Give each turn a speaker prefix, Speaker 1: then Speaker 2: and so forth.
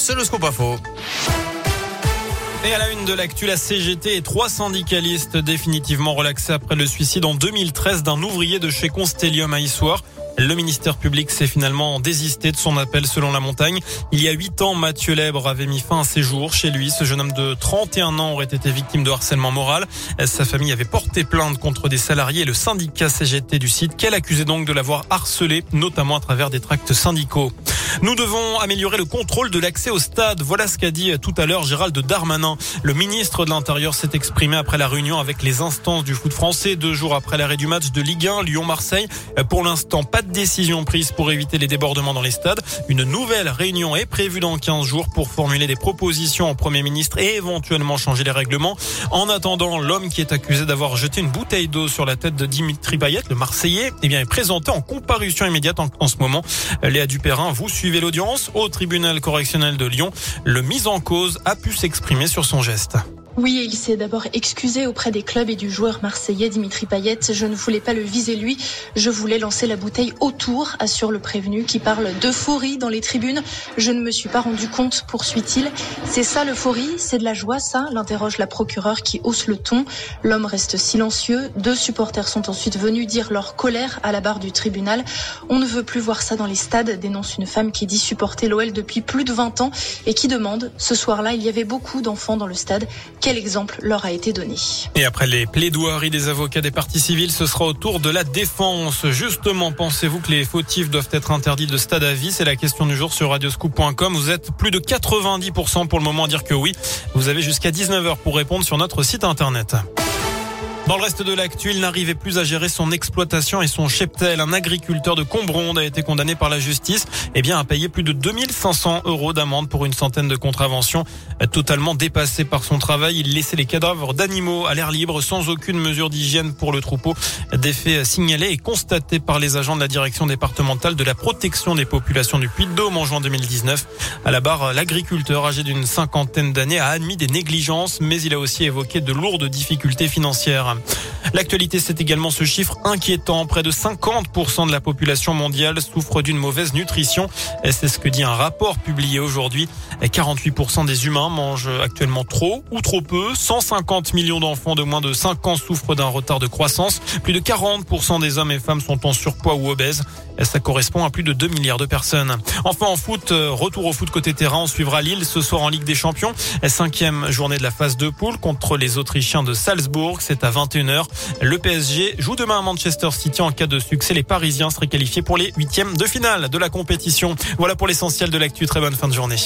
Speaker 1: c'est le scoop info.
Speaker 2: Et à la une de l'actu, la CGT et trois syndicalistes définitivement relaxés après le suicide en 2013 d'un ouvrier de chez Constellium à Issoire. Le ministère public s'est finalement désisté de son appel selon la montagne. Il y a huit ans, Mathieu Lèbre avait mis fin à ses jours chez lui. Ce jeune homme de 31 ans aurait été victime de harcèlement moral. Sa famille avait porté plainte contre des salariés et le syndicat CGT du site qu'elle accusait donc de l'avoir harcelé, notamment à travers des tracts syndicaux. Nous devons améliorer le contrôle de l'accès au stade. Voilà ce qu'a dit tout à l'heure Gérald Darmanin. Le ministre de l'Intérieur s'est exprimé après la réunion avec les instances du foot français deux jours après l'arrêt du match de Ligue 1 Lyon-Marseille. Pour l'instant, pas de décision prise pour éviter les débordements dans les stades. Une nouvelle réunion est prévue dans 15 jours pour formuler des propositions au Premier ministre et éventuellement changer les règlements. En attendant, l'homme qui est accusé d'avoir jeté une bouteille d'eau sur la tête de Dimitri Payet, le Marseillais, eh bien, est présenté en comparution immédiate en, ce moment. Léa Dupérin, vous suivez l'audience au tribunal correctionnel de Lyon. Le mis en cause a pu s'exprimer sur son geste.
Speaker 3: Oui, il s'est d'abord excusé auprès des clubs et du joueur marseillais Dimitri Payet. Je ne voulais pas le viser lui, je voulais lancer la bouteille autour, assure le prévenu qui parle d'euphorie dans les tribunes. Je ne me suis pas rendu compte, poursuit-il. C'est ça l'euphorie, c'est de la joie ça? L'interroge la procureure qui hausse le ton. L'homme reste silencieux. Deux supporters sont ensuite venus dire leur colère à la barre du tribunal. On ne veut plus voir ça dans les stades, dénonce une femme qui dit supporter l'OL depuis plus de 20 ans et qui demande, ce soir-là, il y avait beaucoup d'enfants dans le stade. Exemple leur a été donné
Speaker 2: Et après les plaidoiries des avocats des partis civils, ce sera au tour de la défense. Justement, pensez-vous que les fautifs doivent être interdits de stade à vie? C'est la question du jour sur radioscoop.com. Vous êtes plus de 90% pour le moment à dire que oui. Vous avez jusqu'à 19h pour répondre sur notre site internet. Dans le reste de l'actu, il n'arrivait plus à gérer son exploitation et son cheptel. Un agriculteur de Combronde a été condamné par la justice eh bien, à payer plus de 2500 euros d'amende pour une centaine de contraventions. Totalement dépassé par son travail, il laissait les cadavres d'animaux à l'air libre sans aucune mesure d'hygiène pour le troupeau. Des faits signalés et constatés par les agents de la direction départementale de la protection des populations du Puy-de-Dôme en juin 2019. À la barre, l'agriculteur âgé d'une cinquantaine d'années a admis des négligences, mais il a aussi évoqué de lourdes difficultés financières. L'actualité, c'est également ce chiffre inquiétant. Près de 50% de la population mondiale souffre d'une mauvaise nutrition. C'est ce que dit un rapport publié aujourd'hui. 48% des humains mangent actuellement trop ou trop peu. 150 millions d'enfants de moins de 5 ans souffrent d'un retard de croissance. Plus de 40% des hommes et femmes sont en surpoids ou obèses. Ça correspond à plus de 2 milliards de personnes. Enfin en foot, retour au foot côté terrain, on suivra Lille ce soir en Ligue des Champions. Cinquième journée de la phase de poule contre les Autrichiens de Salzbourg. C'est à 21h. Le PSG joue demain à Manchester City. En cas de succès, les Parisiens seraient qualifiés pour les huitièmes de finale de la compétition. Voilà pour l'essentiel de l'actu. Très bonne fin de journée.